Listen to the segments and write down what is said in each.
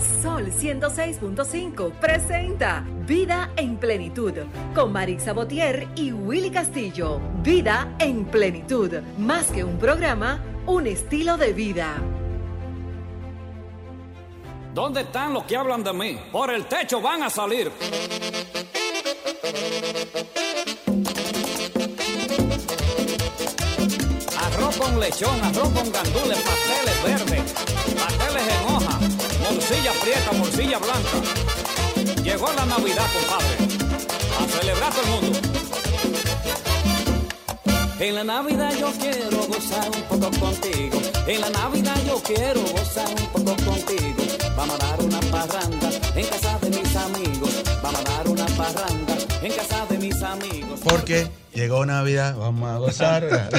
Sol 106.5 presenta Vida en Plenitud con Marisa Botier y Willy Castillo. Vida en Plenitud, más que un programa, un estilo de vida. ¿Dónde están los que hablan de mí? Por el techo van a salir. Arroz con lechón, arroz con gandules, pasteles verdes, pasteles en morcilla prieta, morcilla blanca. Llegó la Navidad, compadre. A celebrar todo el mundo. En la Navidad yo quiero gozar un poco contigo. En la Navidad yo quiero gozar un poco contigo. Vamos a dar una parranda en casa de mis amigos. Vamos a dar una parranda en casa de mis amigos. Porque llegó Navidad, vamos a gozar.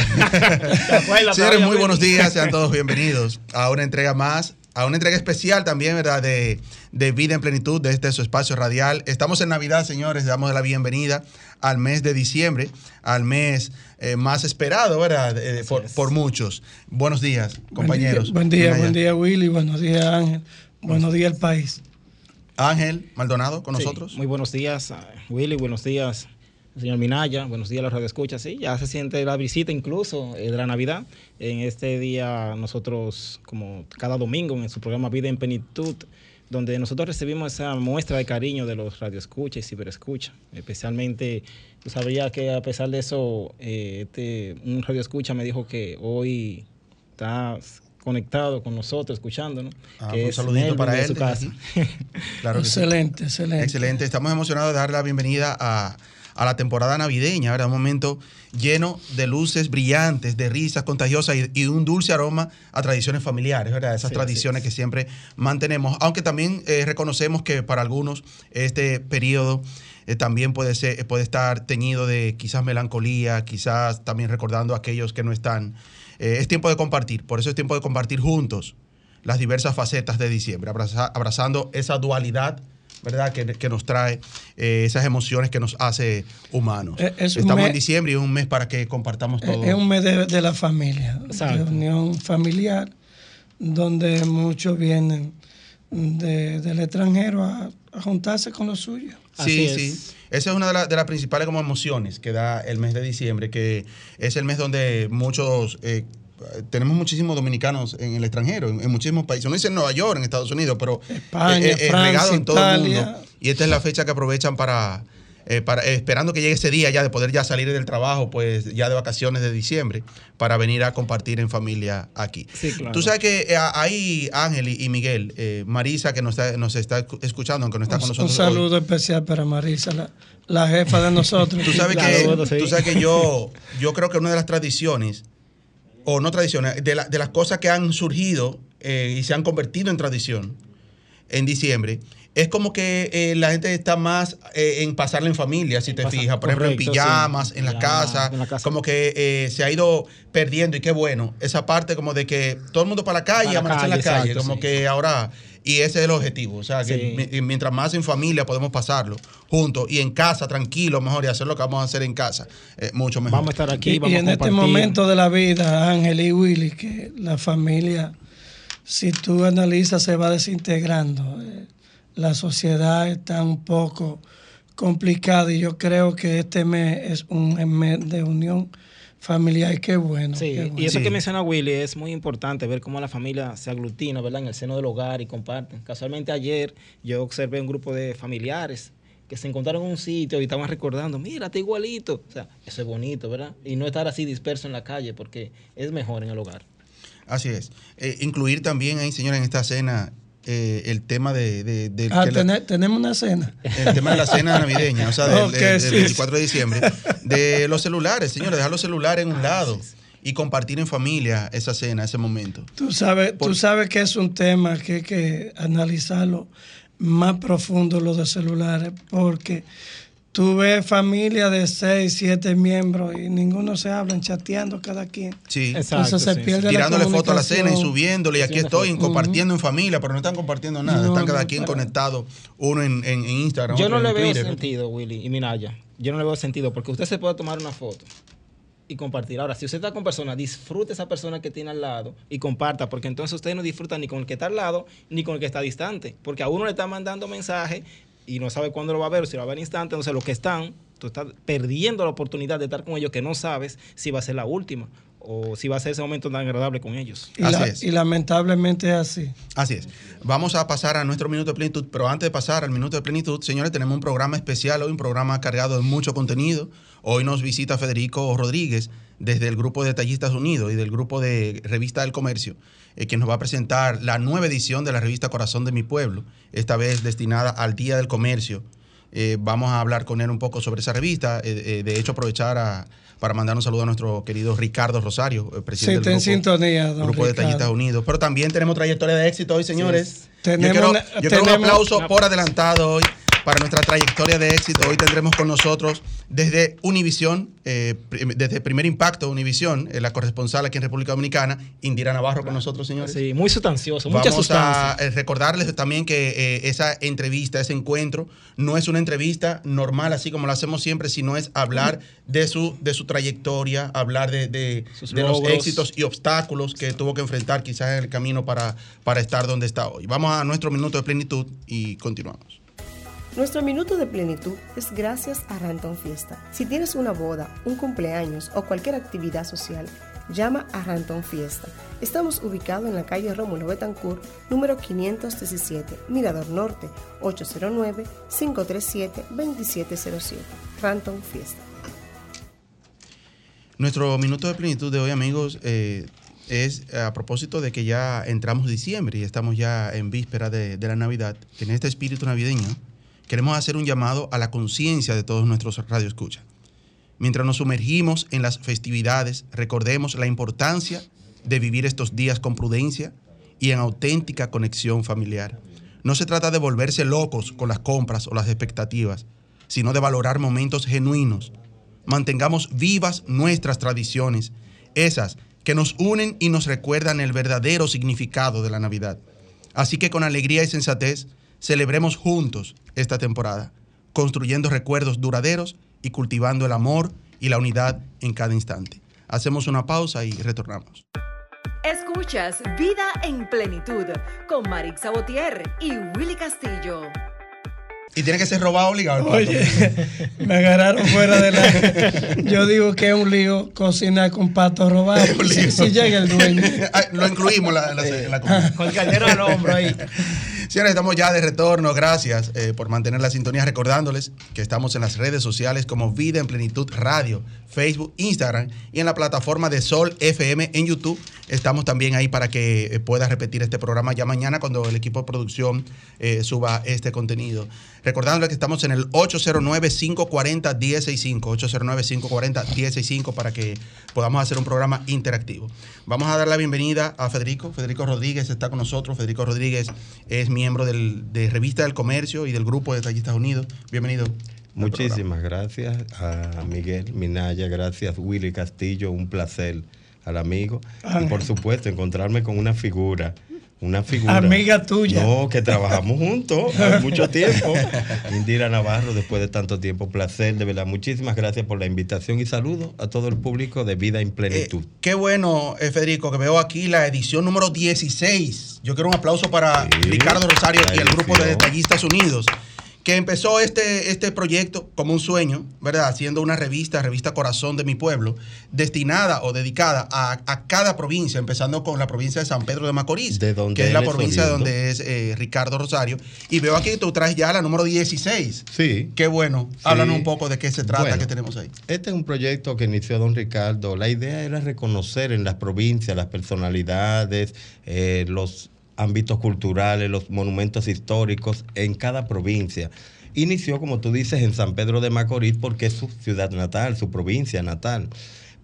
Señores, muy buenos días, sean todos bienvenidos a una entrega más, a una entrega especial también, ¿verdad? De, de Vida en Plenitud, de este su espacio radial. Estamos en Navidad, señores, damos la bienvenida al mes de diciembre, al mes eh, más esperado, ¿verdad? Eh, por, por, muchos. Buenos días, compañeros. Buen día, buen día, buen día, Willy, buenos días, Ángel, buenos días, el país. Ángel Maldonado con sí, nosotros. Muy buenos días, Willy, buenos días, señor Minaya, buenos días a los radioescuchas. Sí, ya se siente la visita incluso eh, de la Navidad. En este día nosotros, como cada domingo en su programa Vida en Plenitud, donde nosotros recibimos esa muestra de cariño de los radioescuchas y ciberescuchas. Especialmente, tú sabías que a pesar de eso, eh, este, un radioescucha me dijo que hoy está conectado con nosotros, escuchándonos. Ah, que un saludito para él. Su casa. claro excelente, sí. excelente. Excelente. Estamos emocionados de dar la bienvenida a, a la temporada navideña, ¿verdad? Un momento lleno de luces brillantes, de risas contagiosas y, y un dulce aroma a tradiciones familiares, ¿verdad? Esas Sí, tradiciones sí. que siempre mantenemos, aunque también eh, reconocemos que para algunos este periodo eh, también puede, ser, puede estar teñido de quizás melancolía, quizás también recordando a aquellos que no están. Eh, es tiempo de compartir, por eso es tiempo de compartir juntos las diversas facetas de diciembre, abraza, abrazando esa dualidad ¿verdad? Que, que nos trae eh, esas emociones que nos hace humanos. Es- es un Estamos mes- en diciembre y es un mes para que compartamos todo. Es un mes de, de la familia, Exacto. de unión familiar, donde muchos vienen de- del extranjero a, a juntarse con los suyos. Sí, sí. es. Esa es una de, la- de las principales como emociones que da el mes de diciembre, que es el mes donde muchos, eh, tenemos muchísimos dominicanos en el extranjero, en, en muchísimos países. Uno dice en Nueva York, en Estados Unidos, pero España, eh, eh, Francia, regado en todo Italia. el mundo. Y esta es la fecha que aprovechan para, eh, para eh, esperando que llegue ese día ya de poder ya salir del trabajo, pues ya de vacaciones de diciembre, para venir a compartir en familia aquí. Sí, claro. Tú sabes que eh, ahí Ángel y, Miguel, eh, Marisa que nos está, nos está escuchando, aunque no está con Un, nosotros un hoy. saludo especial para Marisa, la, la jefa de nosotros. Tú sabes, que, tú sabes que yo, yo creo que una de las tradiciones, o no tradiciones, de, la- de las cosas que han surgido eh, y se han convertido en tradición en diciembre, es como que eh, la gente está más eh, en pasarla en familia, si te Pasa- fijas. Por ejemplo, en pijamas, sí. en la Ya, casa. en la casa. Como que eh, se ha ido perdiendo y qué bueno. Esa parte como de que todo el mundo para la calle, Para en la calle, exacto, como sí. que ahora... Y ese es el objetivo. O sea, que Sí. mientras más en familia podemos pasarlo juntos y en casa, tranquilo, mejor, y hacer lo que vamos a hacer en casa, eh, mucho mejor. Vamos a estar aquí, Y, vamos y a en este momento de la vida, Ángel y Willy, que la familia, si tú analizas, se va desintegrando. Eh, La sociedad está un poco complicada y yo creo que este mes es un mes de unión familiar y qué bueno. Sí, qué bueno. y eso Sí. que menciona Willy es muy importante, ver cómo la familia se aglutina, ¿verdad? En el seno del hogar y comparten. Casualmente ayer yo observé un grupo de familiares que se encontraron en un sitio y estaban recordando, mira, está igualito. O sea, eso es bonito, ¿verdad? Y no estar así disperso en la calle porque es mejor en el hogar. Así es. Eh, incluir también ahí, señora, en esta cena eh, el tema de, Ah, que la- tenemos una cena. el tema de la cena navideña, o sea, del, Ok, del- del sí. 24 de diciembre, de los celulares, señores, dejar los celulares en un lado y compartir en familia esa cena, ese momento. Tú sabes, Por- tú sabes que es un tema que hay que analizarlo más profundo lo de celulares, porque tú ves familia de seis, siete miembros y ninguno se hablan, chateando cada quien. Sí. Exacto, Entonces se sí, pierde la Tirándole fotos a la cena y subiéndole, y aquí estoy, compartiendo en familia, pero no están compartiendo nada, No, están cada no, quien para- conectado, uno en, en- en Instagram, Yo otro no le en veo Twitter. sentido, Willy y Minaya. Yo no le veo sentido porque usted se puede tomar una foto y compartir. Ahora, si usted está con personas, disfrute esa persona que tiene al lado y comparta, porque entonces usted no disfruta ni con el que está al lado ni con el que está distante, porque a uno le está mandando mensaje y no sabe cuándo lo va a ver o si lo va a ver instante, entonces los que están, tú estás perdiendo la oportunidad de estar con ellos que no sabes si va a ser la última o si va a ser ese momento tan agradable con ellos. Y, Así la- es. y lamentablemente es así. Así es. Vamos a pasar a nuestro minuto de plenitud, pero antes de pasar al minuto de plenitud, señores, tenemos un programa especial hoy, un programa cargado de mucho contenido. Hoy nos visita Federico Rodríguez desde el grupo de Detallistas Unidos y del grupo de Revista del Comercio, eh, quien nos va a presentar la nueva edición de la revista Corazón de mi Pueblo, esta vez destinada al Día del Comercio. Eh, vamos a hablar con él un poco sobre esa revista. Eh, eh, de hecho, aprovechar a- para mandar un saludo a nuestro querido Ricardo Rosario, eh, Sí, presidente en del grupo, sintonía, don grupo de. Detallistas Unidos. Pero también tenemos trayectoria de éxito hoy, señores. Yo Tenemos quiero, yo quiero un tenemos- aplauso por adelantado hoy para nuestra trayectoria de éxito. Hoy tendremos con nosotros desde Univisión, eh, desde Primer Impacto Univisión, eh, la corresponsal aquí en República Dominicana, Indira Navarro con nosotros, señores. Sí, muy sustancioso, mucha Vamos sustancia. a eh, recordarles también que eh, esa entrevista, ese encuentro, no es una entrevista normal, así como lo hacemos siempre, sino es hablar de su, de su trayectoria, hablar de, de- de los éxitos y obstáculos que tuvo que enfrentar quizás en el camino para, para estar donde está hoy. Vamos a nuestro minuto de plenitud y continuamos. Nuestro minuto de plenitud es gracias a Ranton Fiesta. Si tienes una boda, un cumpleaños o cualquier actividad social, llama a Ranton Fiesta. Estamos ubicados en la calle Rómulo Betancourt, número 517, Mirador Norte, 809-537-2707. Ranton Fiesta. Nuestro minuto de plenitud de hoy, amigos, eh, es a propósito de que ya entramos diciembre y estamos ya en víspera de, de la Navidad. En este espíritu navideño queremos hacer un llamado a la conciencia de todos nuestros radioescuchas. Mientras nos sumergimos en las festividades, recordemos la importancia de vivir estos días con prudencia y en auténtica conexión familiar. No se trata de volverse locos con las compras o las expectativas, sino de valorar momentos genuinos. Mantengamos vivas nuestras tradiciones, esas que nos unen y nos recuerdan el verdadero significado de la Navidad. Así que con alegría y sensatez, celebremos juntos esta temporada, construyendo recuerdos duraderos y cultivando el amor y la unidad en cada instante. Hacemos una pausa y retornamos. Escuchas Vida en Plenitud con Marix Sabotier y Willy Castillo. Y tiene que ser robado obligado. Oye, me agarraron fuera de la. Yo digo que es un lío cocinar con pato robado. Es un lío. Si, si llega el dueño. Ay, Lo incluimos en la, la- la comida. Con el caldero al hombro ahí. Señores, estamos ya de retorno. Gracias eh, por mantener la sintonía. Recordándoles que estamos en las redes sociales como Vida en Plenitud Radio, Facebook, Instagram y en la plataforma de Sol FM en YouTube. Estamos también ahí para que eh, puedas repetir este programa ya mañana cuando el equipo de producción eh, suba este contenido. Recordándoles que estamos en el 809-540-1065. 809-540-1065 para que podamos hacer un programa interactivo. Vamos a dar la bienvenida a Federico. Federico Rodríguez está con nosotros. Federico Rodríguez es miembro del- de Revista del Comercio y del Grupo de Detallistas Unidos. Bienvenido. Muchísimas gracias a Miguel Minaya, gracias Willy Castillo, un placer al amigo. Y por supuesto, encontrarme con una figura, una figura. Amiga tuya. No, que trabajamos juntos hace mucho tiempo. Indira Navarro, después de tanto tiempo, placer, de verdad. Muchísimas gracias por la invitación y saludos a todo el público de Vida en Eh, Plenitud. qué bueno, eh, Federico, que veo aquí la edición número 16. Yo quiero un aplauso para Sí, Ricardo Rosario y el grupo de. Detallistas Unidos, que empezó este, este proyecto como un sueño, ¿verdad? Haciendo una revista, revista Corazón de mi Pueblo, destinada o dedicada a, a cada provincia, empezando con la provincia de San Pedro de Macorís, De donde que es la provincia donde es eh, Ricardo Rosario. Y veo aquí que tú traes ya la número 16. Sí. Qué bueno. Sí. Háblanos un poco de qué se trata Bueno. que tenemos ahí. Este es un proyecto que inició don Ricardo. La idea era reconocer en las provincias las personalidades, eh, los ámbitos culturales, los monumentos históricos en cada provincia. Inició, como tú dices, en San Pedro de Macorís porque es su ciudad natal, su provincia natal.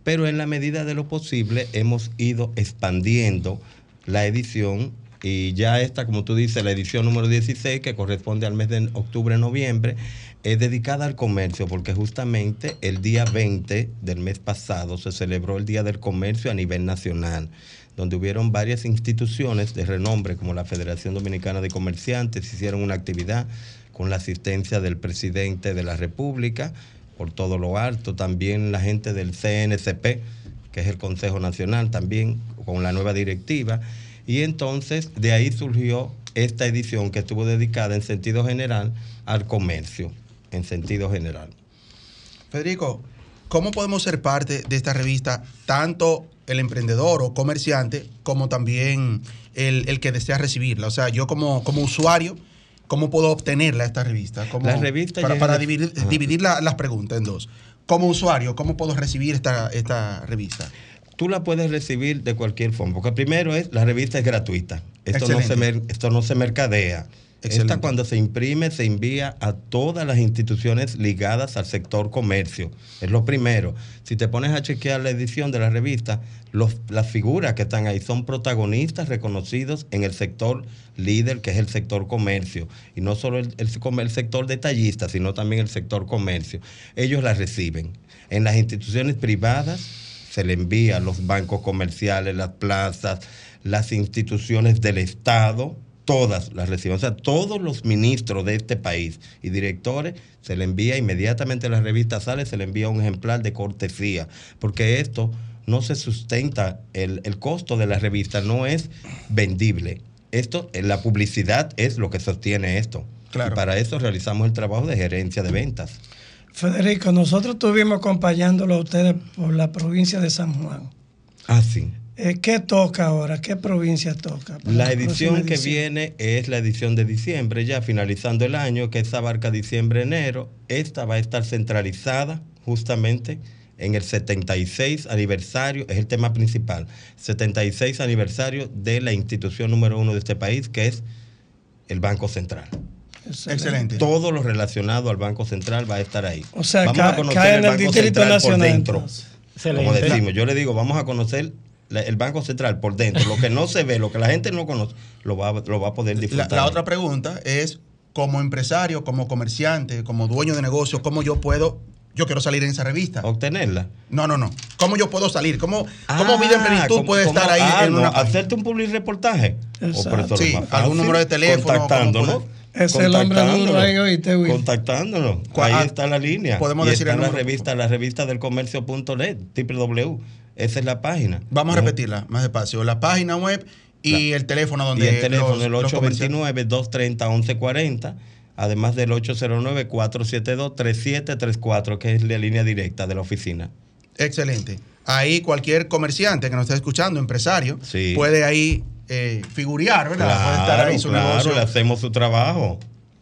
Pero en la medida de lo posible hemos ido expandiendo la edición y ya esta, como tú dices, la edición número 16, que corresponde al mes de octubre-noviembre, es dedicada al comercio, porque justamente el día 20 del mes pasado se celebró el Día del Comercio a nivel nacional, donde hubieron varias instituciones de renombre, como la Federación Dominicana de Comerciantes, hicieron una actividad con la asistencia del presidente de la República, por todo lo alto, también la gente del CNCP, que es el Consejo Nacional, también con la nueva directiva. Y entonces de ahí surgió esta edición que estuvo dedicada en sentido general al comercio, en sentido general. Federico, ¿cómo podemos ser parte de esta revista, tanto el emprendedor o comerciante como también el, el que desea recibirla? O sea, yo como, como usuario, ¿cómo puedo obtenerla esta revista? ¿Cómo- La revista para, dividir, dividir la- las preguntas en dos. Como usuario, ¿cómo puedo recibir esta, esta revista? Tú la puedes recibir de cualquier forma, porque primero es, la revista es gratuita. Esto, no se, esto no se mercadea. Excelente. Esta cuando se imprime se envía a todas las instituciones ligadas al sector comercio. Es lo primero. Si te pones a chequear la edición de la revista, los- las figuras que están ahí son protagonistas reconocidos en el sector líder, que es el sector comercio. Y no solo el, el sector detallista, sino también el sector comercio. Ellos la reciben. En las instituciones privadas se le envía a los bancos comerciales, las plazas, las instituciones del Estado, todas las reciben. O sea, todos los ministros de este país y directores se le envía inmediatamente la revista sale, se le envía un ejemplar de cortesía, porque esto no se sustenta, el, el costo de la revista no es vendible. Esto, la publicidad es lo que sostiene esto. Claro. Y para eso realizamos el trabajo de gerencia de ventas. Federico, nosotros estuvimos acompañándolo a ustedes por la provincia de San Juan. Ah, sí. Eh, ¿Qué toca ahora? ¿Qué provincia toca? La edición que edición? viene es la edición de diciembre, ya finalizando el año, que esa abarca diciembre-enero. Esta va a estar centralizada justamente en el 76 aniversario, es el tema principal, 76 aniversario de la institución número uno de este país, que es el Banco Central. Excelente. Todo lo relacionado al Banco Central va a estar ahí. O sea, vamos ca- a conocer cae el en el Banco Distrito Central por dentro. Como decimos, yo le digo, vamos a conocer el Banco Central por dentro. Lo que no se ve, lo que la gente no conoce, lo va, lo va a poder disfrutar. la otra pregunta es, como empresario, como comerciante, como dueño de negocio, ¿cómo yo puedo, yo quiero salir en esa revista? Obtenerla. No, no, no. ¿Cómo yo puedo salir? ¿Cómo, cómo Vida en Ah, Plenitud ¿cómo- puede cómo- estar ahí ah, en no, una hacerte un public reportaje. Exacto. por eso Sí, algún número de teléfono, Contactándonos. ¿cómo Es el hombre duro ahí, ¿oíste, Will? Contactándonos. ¿Cuál- Ahí ah, está la línea. podemos Y decir está el la revista, la revista del comercio.net, www. Esa es la página. Vamos a repetirla más despacio. La página web y el teléfono donde Y el teléfono los- el los comerciantes- 829-230-1140, además del 809-472-3734, que es la línea directa de la oficina. Excelente. Ahí cualquier comerciante que nos esté escuchando, empresario, Sí. puede ahí eh, figurear, ¿verdad? puede estar ahí su claro, negocio. le hacemos su trabajo.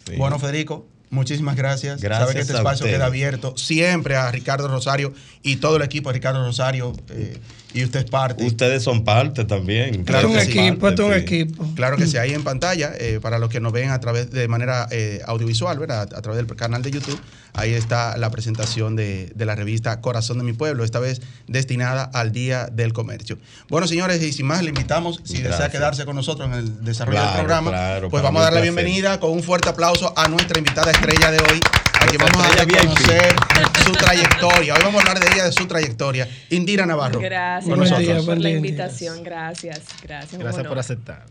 Sí. Bueno, Federico, muchísimas gracias. Gracias Sabe que este espacio queda abierto siempre a Ricardo Rosario y todo el equipo de Ricardo Rosario. eh, y usted es parte. Ustedes son parte también. Claro Esto es un equipo, es un equipo. Claro que sí, ahí en pantalla, eh, para los que nos ven a través de manera eh, audiovisual, ¿verdad? A través del canal de YouTube, ahí está la presentación de, de la revista Corazón de mi Pueblo, esta vez destinada al Día del Comercio. Bueno, señores, y sin más, le invitamos, si desea quedarse con nosotros en el desarrollo Claro, del programa, claro, pues vamos a darle un la bienvenida con un fuerte aplauso a nuestra invitada estrella de hoy, a quien vamos a reconocer su trayectoria. Hoy vamos a hablar de ella, de su trayectoria. Indira Navarro. Gracias, por la invitación. Gracias, gracias. Gracias por aceptar.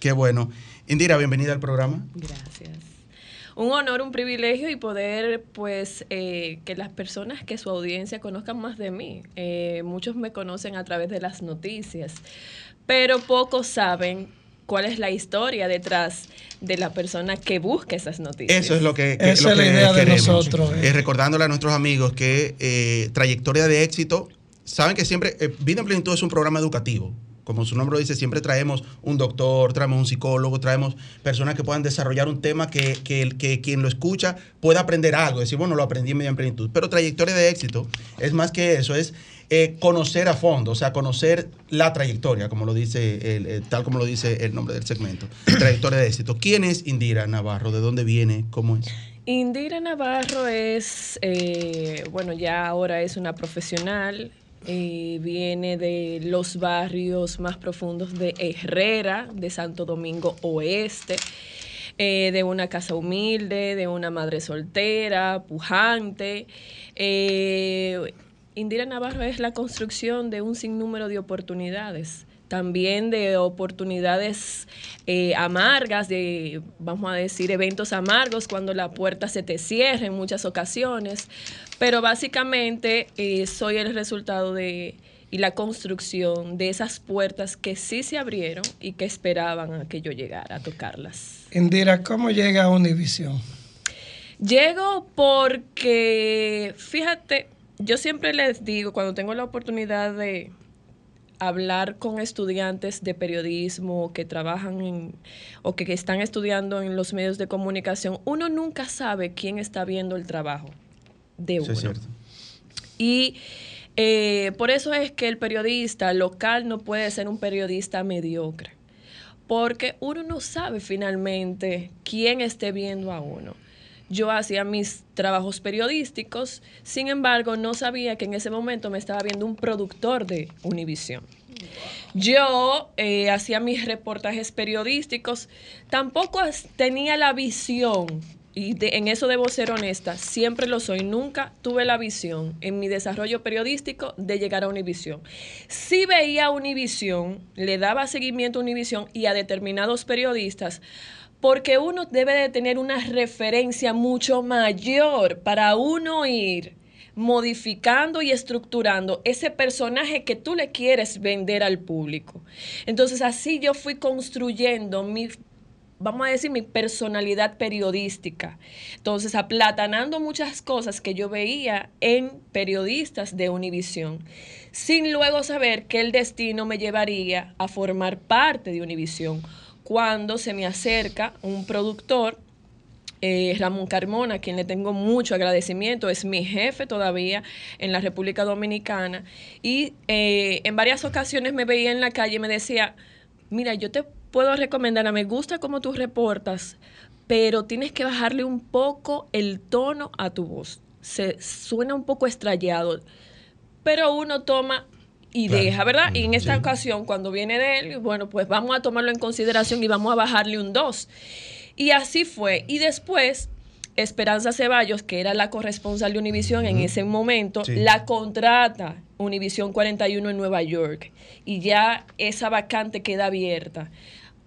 Qué bueno. Indira, bienvenida al programa. Gracias. Un honor, un privilegio y poder, pues, eh, que las personas que su audiencia conozcan más de mí. Eh, muchos me conocen a través de las noticias, pero pocos saben cuál es la historia detrás de la persona que busca esas noticias. Eso es lo que, que- Esa lo es la que idea de queremos. nosotros, eh. Eh, recordándole a nuestros amigos que eh, trayectoria de éxito, saben que siempre, eh, Vida en Plenitud es un programa educativo. Como su nombre lo dice, siempre traemos un doctor, traemos un psicólogo, traemos personas que puedan desarrollar un tema que, que quien lo escucha pueda aprender algo. Decir, bueno, lo aprendí en Vida en Plenitud. Pero trayectoria de éxito es más que eso, es eh, conocer a fondo, o sea, conocer la trayectoria, como lo dice, el, eh, tal como lo dice el nombre del segmento. Trayectoria de éxito. ¿Quién es Indira Navarro? ¿De dónde viene? ¿Cómo es? Indira Navarro es, eh, bueno, ya ahora es una profesional, eh, viene de los barrios más profundos de Herrera, de Santo Domingo Oeste, eh, de una casa humilde, de una madre soltera, pujante. Indira Navarro es la construcción de un sinnúmero de oportunidades también de oportunidades eh, amargas, de, vamos a decir, eventos amargos cuando la puerta se te cierra en muchas ocasiones, pero básicamente eh, soy el resultado de y la construcción de esas puertas que sí se abrieron y que esperaban a que yo llegara a tocarlas. Indira, ¿cómo llega a Univisión? Llego porque, fíjate, yo siempre les digo, cuando tengo la oportunidad de hablar con estudiantes de periodismo que trabajan en, o que, están estudiando en los medios de comunicación, uno nunca sabe quién está viendo el trabajo de uno. Y eh, por eso es que el periodista local no puede ser un periodista mediocre, porque uno no sabe finalmente quién esté viendo a uno. Yo hacía mis trabajos periodísticos, sin embargo, no sabía que en ese momento me estaba viendo un productor de Univisión. Yo eh, hacía mis reportajes periodísticos, tampoco tenía la visión y en eso debo ser honesta, siempre lo soy, nunca tuve la visión en mi desarrollo periodístico de llegar a Univisión. Sí veía Univisión, le daba seguimiento a Univisión y a determinados periodistas, porque uno debe de tener una referencia mucho mayor para uno ir modificando y estructurando ese personaje que tú le quieres vender al público. Entonces así yo fui construyendo mi vamos a decir, mi personalidad periodística. Entonces, aplatanando muchas cosas que yo veía en periodistas de Univisión, sin luego saber que el destino me llevaría a formar parte de Univisión. Cuando se me acerca un productor, eh, Ramón Carmona, a quien le tengo mucho agradecimiento, es mi jefe todavía en la República Dominicana, y eh, en varias ocasiones me veía en la calle y me decía, mira, yo te puedo recomendar, me gusta cómo tú reportas, pero tienes que bajarle un poco el tono a tu voz. Se suena un poco estrellado, pero uno toma y deja, ¿verdad? Y en esta ocasión, cuando viene de él, bueno, pues vamos a tomarlo en consideración y vamos a bajarle un 2. Y así fue. Y después Esperanza Ceballos, que era la corresponsal de Univisión en ese momento, la contrata Univisión 41 en Nueva York y ya esa vacante queda abierta.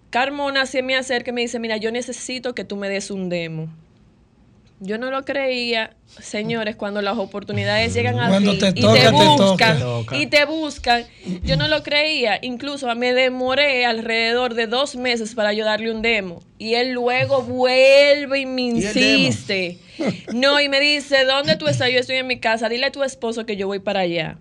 Carmona se me acerca y me dice, mira, yo necesito que tú me des un demo. Yo no lo creía, señores, cuando las oportunidades llegan a ti y te buscan y te buscan. Yo no lo creía. Incluso me demoré alrededor de dos meses para yo darle un demo. Y él luego vuelve y me insiste. no, y me dice, ¿dónde tú estás? Yo estoy en mi casa. Dile a tu esposo que yo voy para allá.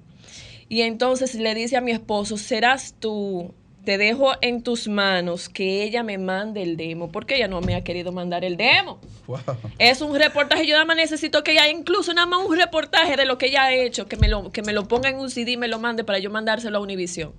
Y entonces le dice a mi esposo, serás tú te dejo en tus manos que ella me mande el demo, porque ella no me ha querido mandar el demo. Es un reportaje, yo nada más necesito que ella, incluso nada más un reportaje de lo que ella ha hecho, que me lo, que me lo ponga en un CD y me lo mande para yo mandárselo a Univision.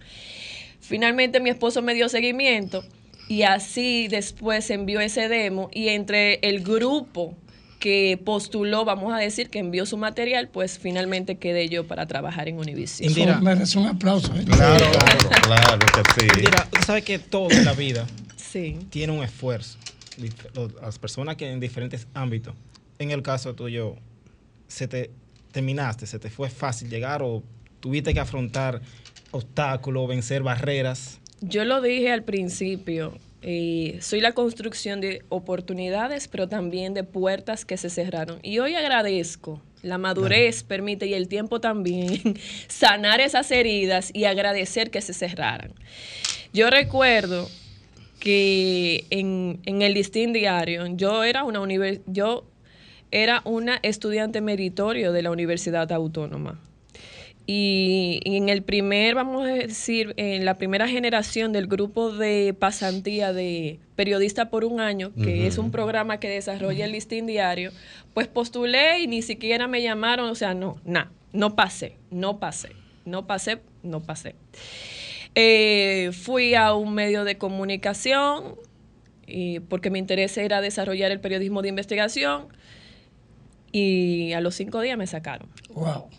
Finalmente mi esposo me dio seguimiento y así después envió ese demo y entre el grupo que postuló, vamos a decir, que envió su material, pues finalmente quedé yo para trabajar en Univision. Indira, merece un aplauso. ¿eh? Claro, claro, claro que sí. Indira, tú sabes que todo en la vida tiene un esfuerzo. Las personas que en diferentes ámbitos, en el caso tuyo, se te terminaste, se te fue fácil llegar o tuviste que afrontar obstáculos, vencer barreras. Yo lo dije al principio, soy la construcción de oportunidades, pero también de puertas que se cerraron. Y hoy agradezco, la madurez permite y el tiempo también, sanar esas heridas y agradecer que se cerraran. Yo recuerdo que en, el listín diario, yo era una yo era una estudiante meritorio de la Universidad Autónoma y, en el primer, vamos a decir, en la primera generación del grupo de pasantía de Periodista por un Año, que es un programa que desarrolla el listín diario, pues postulé y ni siquiera me llamaron, o sea, no, nada, no pasé, no pasé, no pasé, no pasé. Eh, fui a un medio de comunicación y porque mi interés era desarrollar el periodismo de investigación y a los cinco días me sacaron. Wow.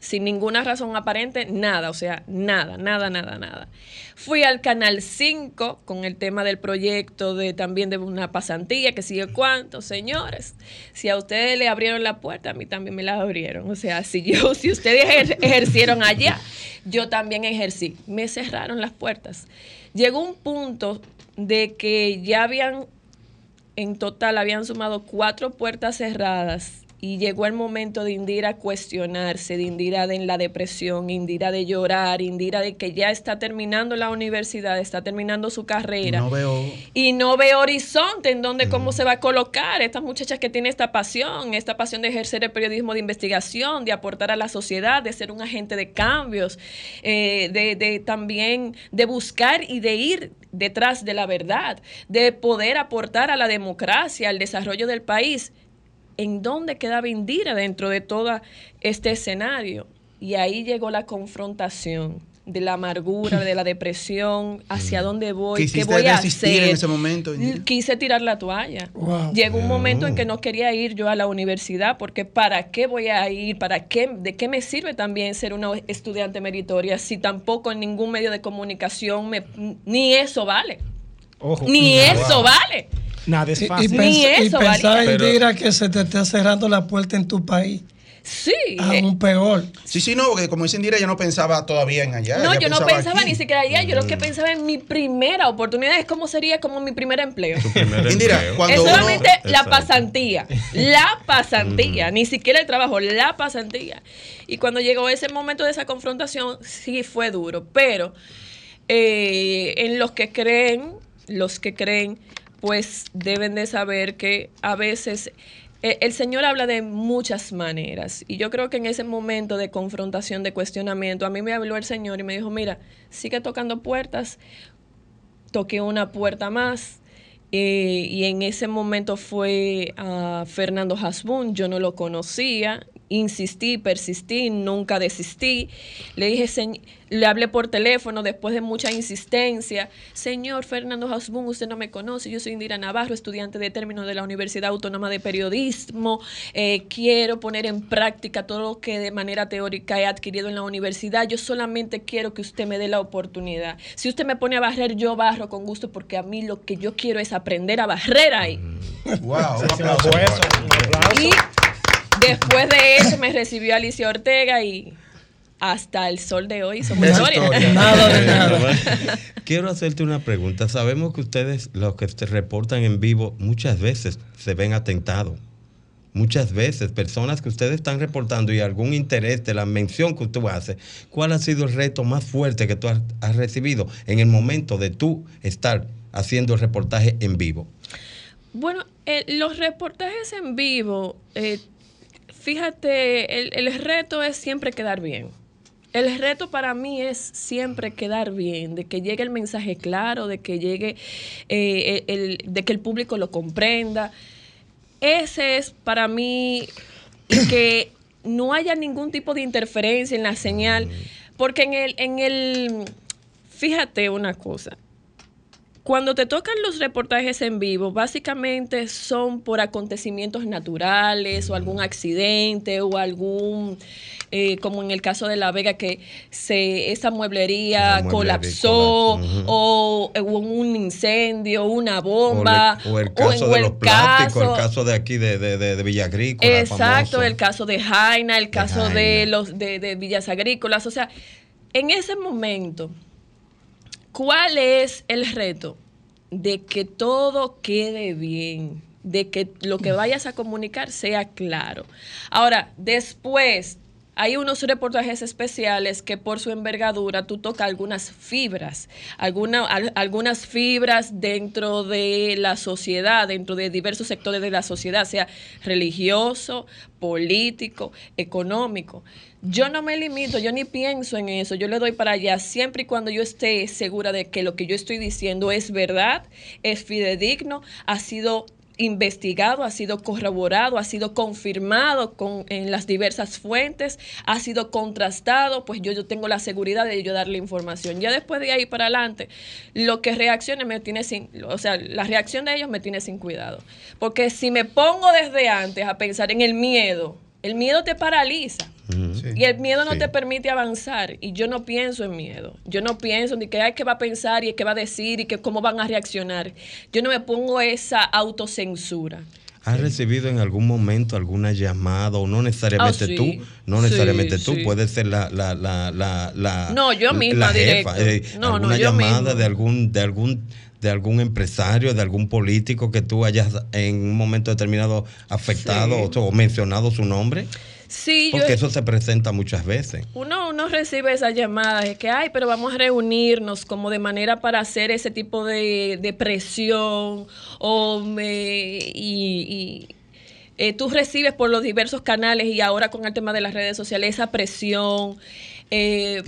Sin ninguna razón aparente, nada, o sea, nada, nada, nada, nada. Fui al Canal 5 con el tema del proyecto de también de una pasantía, que sigue cuánto, señores. Si a ustedes le abrieron la puerta, a mí también me la abrieron. O sea, si yo, si ustedes ejer- ejercieron allá, yo también ejercí. Me cerraron las puertas. Llegó un punto de que ya habían en total habían sumado cuatro puertas cerradas y llegó el momento de Indira cuestionarse, de Indira de en la depresión, Indira de llorar, Indira de que ya está terminando la universidad, está terminando su carrera No veo. y no ve horizonte en donde cómo se va a colocar estas muchachas que tienen esta pasión, esta pasión de ejercer el periodismo de investigación, de aportar a la sociedad, de ser un agente de cambios, eh, de, de también de buscar y de ir detrás de la verdad, de poder aportar a la democracia, al desarrollo del país. ¿En dónde quedaba Indira dentro de todo este escenario? Y ahí llegó la confrontación de la amargura, de la depresión, hacia dónde voy, qué voy a hacer. en ese momento, Indira. Quise tirar la toalla. Wow. Llegó un momento en que no quería ir yo a la universidad porque ¿para qué voy a ir? ¿Para qué? ¿De qué me sirve también ser una estudiante meritoria si tampoco en ningún medio de comunicación me, ni eso vale? Ojo. Ni eso vale. Nada es Y, y fácil. Ni pens- y pensar. Indira, que se te está cerrando la puerta en tu país. Sí. Aún peor. Sí, sí, no, porque como dice Indira, ella no pensaba todavía en allá. no, yo no pensaba aquí. ni siquiera allá, yo lo que pensaba en mi primera oportunidad es cómo sería como mi primer empleo. Indira, cuando es uno- solamente la pasantía, la pasantía, ni siquiera el trabajo, la pasantía. Y cuando llegó ese momento de esa confrontación, sí fue duro, pero eh, en los que creen, los que creen, pues deben de saber que a veces eh, el Señor habla de muchas maneras. Y yo creo que en ese momento de confrontación, de cuestionamiento, a mí me habló el Señor y me dijo, mira, sigue tocando puertas, toqué una puerta más. eh, y en ese momento fue a Fernando Hasbun, yo no lo conocía, insistí, persistí, nunca desistí. Le dije, "Señ- le hablé por teléfono después de mucha insistencia. Señor Fernando Hasbun, usted no me conoce, yo soy Indira Navarro, estudiante de término de la Universidad Autónoma de Periodismo. Eh, quiero poner en práctica todo lo que de manera teórica he adquirido en la universidad. Yo solamente quiero que usted me dé la oportunidad. Si usted me pone a barrer, yo barro con gusto porque a mí lo que yo quiero es aprender a barrer ahí. Wow, un Sí, un aplauso. aplauso, un aplauso. Y después de eso me recibió Alicia Ortega y hasta el sol de hoy somos Esa historia. historia. Nada de nada. Quiero hacerte una pregunta. Sabemos que ustedes, los que te reportan en vivo, muchas veces se ven atentados. Muchas veces, personas que ustedes están reportando y algún interés de la mención que usted hace, ¿cuál ha sido el reto más fuerte que tú has, has recibido en el momento de tú estar haciendo el reportaje en vivo? Bueno, eh, los reportajes en vivo, eh, fíjate, el, el reto es siempre quedar bien. El reto para mí es siempre quedar bien, de que llegue el mensaje claro, de que llegue, eh, el, de que el público lo comprenda. Ese es para mí que no haya ningún tipo de interferencia en la señal, porque en el, en el, fíjate una cosa, cuando te tocan los reportajes en vivo, básicamente son por acontecimientos naturales o algún accidente o algún, eh, como en el caso de La Vega, que se, esa mueblería La mueblería colapsó o hubo un incendio, una bomba. o, el, o el caso o de los plásticos, caso- el caso de aquí de, de, de, de Villagrícola. Exacto, famoso. el caso de Jaina, el caso de, Jaina. los de, de Villas Agrícolas. O sea, en ese momento, ¿cuál es el reto? De que todo quede bien, de que lo que vayas a comunicar sea claro. Ahora, después, hay unos reportajes especiales que por su envergadura tú tocas algunas fibras, alguna- al- algunas fibras dentro de la sociedad, dentro de diversos sectores de la sociedad, sea religioso, político, económico. Yo no me limito, yo ni pienso en eso, yo le doy para allá siempre y cuando yo esté segura de que lo que yo estoy diciendo es verdad, es fidedigno, ha sido investigado, ha sido corroborado, ha sido confirmado con, en las diversas fuentes, ha sido contrastado, pues yo, yo tengo la seguridad de yo darle información. Ya después de ahí para adelante, lo que reaccione me tiene sin, o sea, la reacción de ellos me tiene sin cuidado. Porque si me pongo desde antes a pensar en el miedo, El miedo te paraliza. Sí. Y el miedo no Sí. te permite avanzar. Y yo no pienso en miedo. Yo no pienso ni que hay que va a pensar y qué va a decir y que cómo van a reaccionar. Yo no me pongo esa autocensura. ¿Has recibido en algún momento alguna llamada o no necesariamente sí. tú? No Sí, necesariamente tú, sí. puede ser la, la, la, la, la- No, yo misma, la jefa, directo. eh, No, no, yo llamada misma. de algún, de algún de algún empresario, de algún político que tú hayas en un momento determinado afectado Sí. o, o mencionado su nombre, Sí, yo, porque eso se presenta muchas veces. uno, uno recibe esas llamadas de que, ay, pero vamos a reunirnos como de manera para hacer ese tipo de, de presión o me- y, y, eh, tú recibes por los diversos canales y ahora con el tema de las redes sociales esa presión. eh,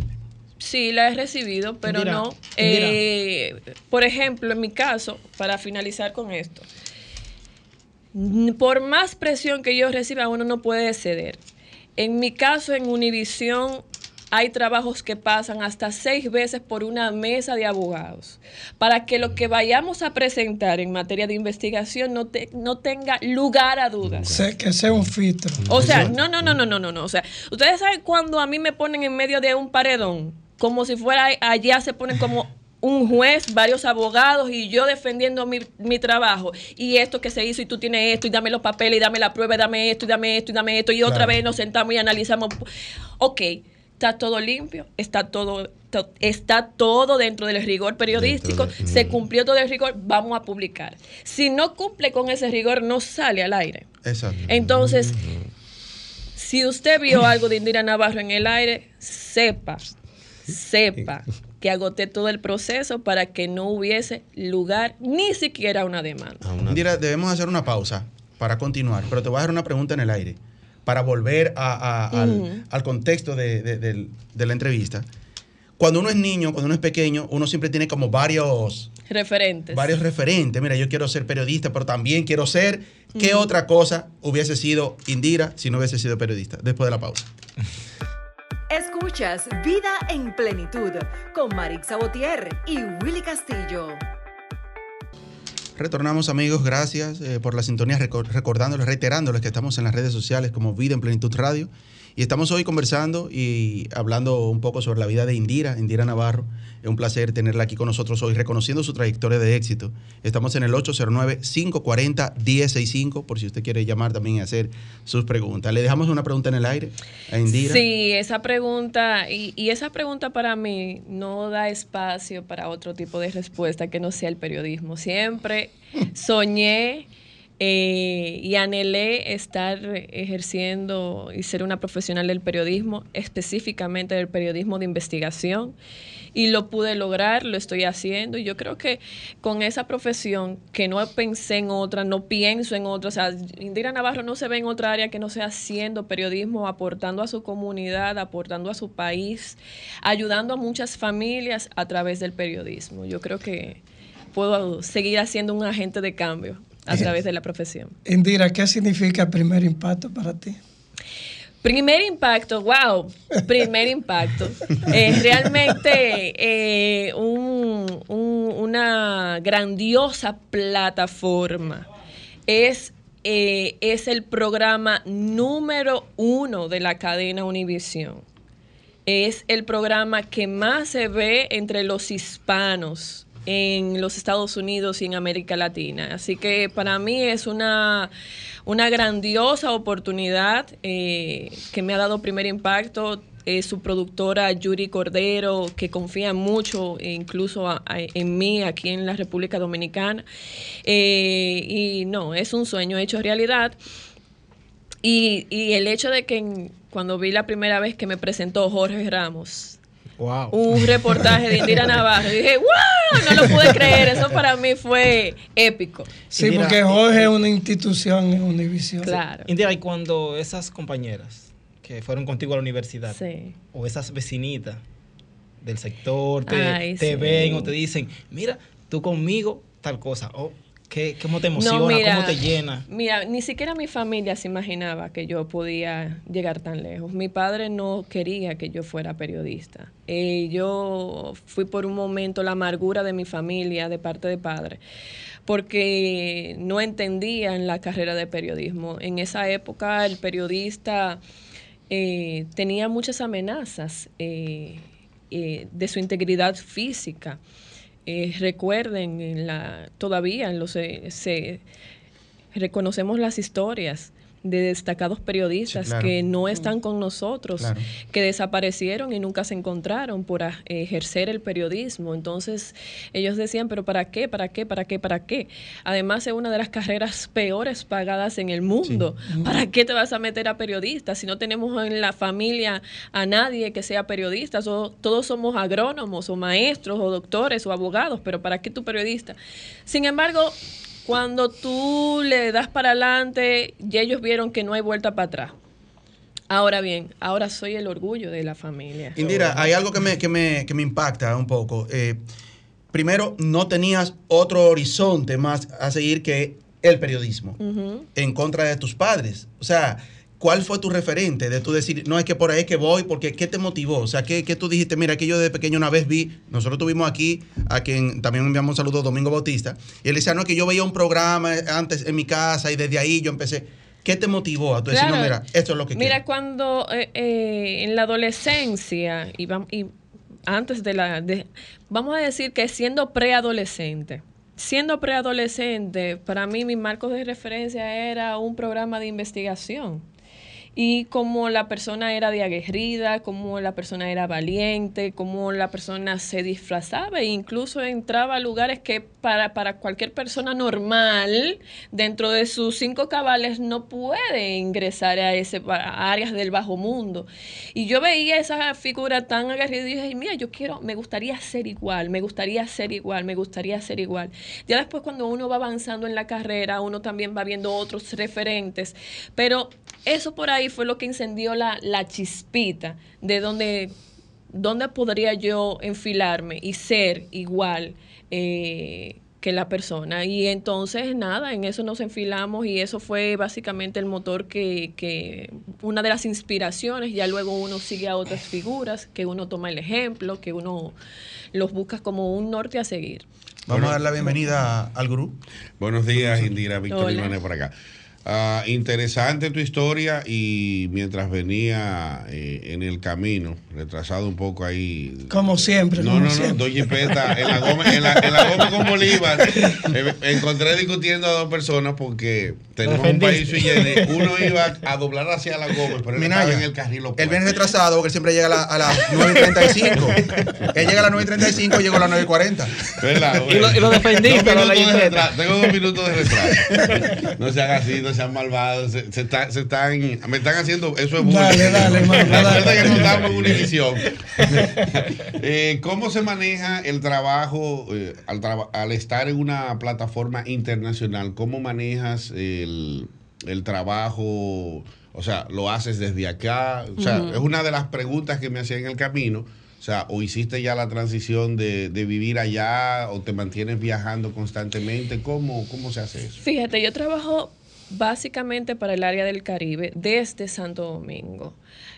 sí, la he recibido, pero no. Eh, por ejemplo, en mi caso, para finalizar con esto, por más presión que yo reciba, uno no puede ceder. En mi caso, en Univisión, hay trabajos que pasan hasta seis veces por una mesa de abogados para que lo que vayamos a presentar en materia de investigación no, te- no tenga lugar a dudas. Sé que sea un filtro. O sea, no, no, no, no, no, no, no. O sea, ustedes saben cuando a mí me ponen en medio de un paredón, como si fuera allá se ponen como un juez, varios abogados y yo defendiendo mi, mi trabajo. Y esto que se hizo y tú tienes esto y dame los papeles y dame la prueba y dame esto y dame esto y dame esto y otra vez nos sentamos y analizamos. Ok, está todo limpio, está todo to- está todo dentro del rigor periodístico, de- se Mm. cumplió todo el rigor, vamos a publicar. Si no cumple con ese rigor, no sale al aire. Exacto. Entonces, si usted vio algo de Indira Navarro en el aire, sepa, sepa que agoté todo el proceso para que no hubiese lugar ni siquiera una demanda. Una- Indira, debemos hacer una pausa para continuar, pero te voy a dejar una pregunta en el aire para volver a- a- al, contexto de, de- del- de la entrevista. Cuando uno es niño, cuando uno es pequeño, uno siempre tiene como varios, Referentes. varios referentes. Mira, yo quiero ser periodista, pero también quiero ser. ¿Qué otra cosa hubiese sido Indira si no hubiese sido periodista? Después de la pausa. Escuchas Vida en Plenitud con Marix Sabotier y Willy Castillo. Retornamos amigos, gracias eh, por la sintonía, reco- recordándoles, reiterándoles que estamos en las redes sociales como Vida en Plenitud Radio y estamos hoy conversando y hablando un poco sobre la vida de Indira, Indira Navarro. Es un placer tenerla aquí con nosotros hoy, reconociendo su trayectoria de éxito. Estamos en el 809-540-1065 por si usted quiere llamar también y hacer sus preguntas. Le dejamos una pregunta en el aire a Indira. Sí, esa pregunta, y, y esa pregunta para mí no da espacio para otro tipo de respuesta que no sea el periodismo. Siempre soñé eh, y anhelé estar ejerciendo y ser una profesional del periodismo, específicamente del periodismo de investigación. Y lo pude lograr, lo estoy haciendo. Y yo creo que con esa profesión, que no pensé en otra, no pienso en otra, o sea, Indira Navarro no se ve en otra área que no sea haciendo periodismo, aportando a su comunidad, aportando a su país, ayudando a muchas familias a través del periodismo. Yo creo que puedo seguir haciendo un agente de cambio a través de la profesión. Indira, ¿qué significa primer impacto para ti? Primer impacto, wow, primer impacto. Eh, realmente eh, un- un- una grandiosa plataforma. Es, eh, es el programa número uno de la cadena Univisión. Es el programa que más se ve entre los hispanos en los Estados Unidos y en América Latina. Así que para mí es una, una grandiosa oportunidad eh, que me ha dado primer impacto. Su productora Yuri Cordero, que confía mucho eh, incluso a- a- en mí aquí en la República Dominicana. Eh, y no, es un sueño hecho realidad. Y, y el hecho de que cuando vi la primera vez que me presentó Jorge Ramos, Wow. un reportaje de Indira Navarro, dije, ¡wow! No lo pude creer, eso para mí fue épico. Sí, Indira, porque Jorge es una institución en Univisión. Claro. Indira, y cuando esas compañeras que fueron contigo a la universidad, Sí. o esas vecinitas del sector, te, Ay, te sí. ven o te dicen, mira, tú conmigo, tal cosa. O, ¿qué, ¿Cómo te emociona? No, mira, ¿Cómo te llena? Mira, ni siquiera mi familia se imaginaba que yo podía llegar tan lejos. Mi padre no quería que yo fuera periodista. Eh, yo fui por un momento la amargura de mi familia, de parte de padre, porque no entendían la carrera de periodismo. En esa época el periodista eh, tenía muchas amenazas eh, de su integridad física. Recuerden, en la, todavía en los, se, reconocemos las historias de destacados periodistas que no están con nosotros, que desaparecieron y nunca se encontraron por ejercer el periodismo. Entonces ellos decían, pero ¿para qué? ¿Para qué? ¿Para qué? ¿Para qué? Además es una de las carreras peores pagadas en el mundo. ¿Para qué te vas a meter a periodista si no tenemos en la familia a nadie que sea periodista? todos somos agrónomos o maestros o doctores o abogados, pero ¿para qué tu periodista? Sin embargo, cuando tú le das para adelante y ellos vieron que no hay vuelta para atrás. Ahora bien, ahora soy el orgullo de la familia. Indira, hay algo que me, que me, que me impacta un poco. Eh, primero, no tenías otro horizonte más a seguir que el periodismo en contra de tus padres. O sea, ¿cuál fue tu referente de tú decir, no es que por ahí que voy, porque qué te motivó? O sea, ¿qué, tú dijiste? Mira, que yo de pequeño una vez vi, nosotros tuvimos aquí a quien también enviamos un saludo, Domingo Bautista, y él decía, no, es que yo veía un programa antes en mi casa y desde ahí yo empecé. ¿Qué te motivó a tú decir, no, mira, esto es lo que Mira, cuando eh, eh, en la adolescencia y, y antes de la, vamos a decir que siendo preadolescente, siendo preadolescente, para mí mi marco de referencia era un programa de investigación y cómo la persona era de aguerrida, cómo la persona era valiente, cómo la persona se disfrazaba e incluso entraba a lugares que para, para cualquier persona normal, dentro de sus cinco cabales, no puede ingresar a, ese, áreas del bajo mundo. Y yo veía esa figura tan aguerrida y dije, mira, yo quiero, me gustaría ser igual, me gustaría ser igual, me gustaría ser igual. Ya después cuando uno va avanzando en la carrera, uno también va viendo otros referentes, pero eso por ahí fue lo que encendió la, chispita de donde, dónde podría yo enfilarme y ser igual eh, que la persona. Y entonces, nada, en eso nos enfilamos y eso fue básicamente el motor que, que, una de las inspiraciones, ya luego uno sigue a otras figuras, que uno toma el ejemplo, que uno los busca como un norte a seguir. Vamos a dar la bienvenida al gurú. Buenos días, Indira, Víctor por acá. Ah, interesante tu historia y mientras venía eh, en el camino, retrasado un poco ahí. Como siempre. No, no, no, Doña Peta, en la goma, en la, goma con Bolívar, eh, encontré discutiendo a dos personas porque tenemos un país y uno iba a doblar hacia la goma, pero él estaba en el carril Él viene retrasado porque él siempre llega a, las 9.35. él llega a las 9.35 y llegó a las 9.40. ¿Verdad? Y lo, y lo defendiste. Tengo dos minutos de retraso. No se haga así, no sean malvados, se, se, se, están, me están haciendo, eso es bueno. Dale, dale, hermano. que no estamos en Univision. eh, ¿Cómo se maneja el trabajo eh, al, al, estar en una plataforma internacional? ¿Cómo manejas el, el trabajo? O sea, ¿lo haces desde acá? O sea, es una de las preguntas que me hacía en el camino. O sea, o hiciste ya la transición de, de, vivir allá o te mantienes viajando constantemente. ¿Cómo, ¿Cómo se hace eso? Fíjate, yo trabajo básicamente para el área del Caribe desde Santo Domingo.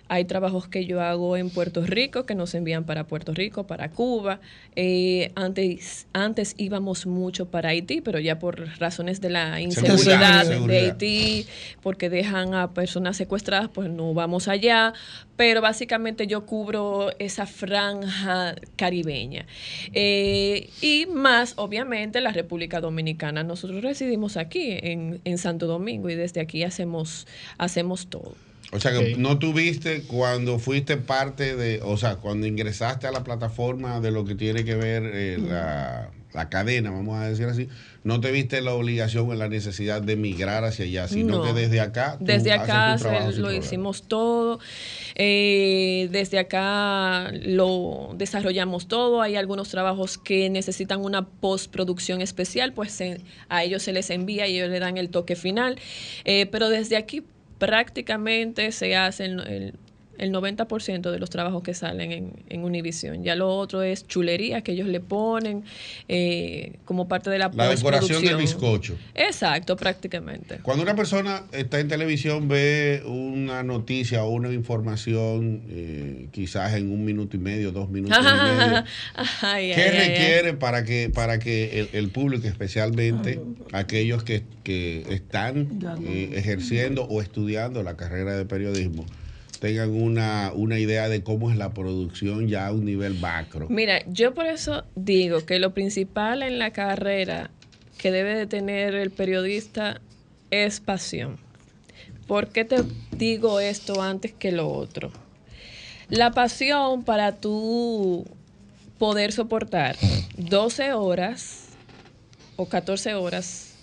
Hay trabajos que yo hago en Puerto Rico que nos envían para Puerto Rico, para Cuba. Eh, antes, antes íbamos mucho para Haití, pero ya por razones de la inseguridad de Haití, porque dejan a personas secuestradas, pues no vamos allá. Pero básicamente yo cubro esa franja caribeña. Eh, y más, obviamente, la República Dominicana. Nosotros residimos aquí en, en Santo Domingo y desde aquí hacemos, hacemos todo. O sea que no tuviste cuando fuiste parte de, o sea, cuando ingresaste a la plataforma de lo que tiene que ver eh, la, cadena, vamos a decir así, no te viste la obligación o la necesidad de migrar hacia allá, sino que desde acá. Desde acá lo hicimos todo, eh, desde acá lo desarrollamos todo, hay algunos trabajos que necesitan una postproducción especial, pues a ellos se les envía y ellos le dan el toque final, eh, pero desde aquí prácticamente se hace el 90% de los trabajos que salen en, en Univision. Ya lo otro es chulería que ellos le ponen eh, como parte de la La decoración del bizcocho. Exacto, prácticamente. Cuando una persona está en televisión, ve una noticia o una información, eh, quizás en un minuto y medio, dos minutos y medio, Ay, ¿qué ay, ay, ay. requiere para que, para que el, el público, especialmente aquellos que, que están eh, ejerciendo o estudiando la carrera de periodismo, tengan una, una idea de cómo es la producción ya a un nivel macro? Mira, yo por eso digo que lo principal en la carrera que debe de tener el periodista es pasión. ¿Por qué te digo esto antes que lo otro? La pasión para tú poder soportar 12 horas o 14 horas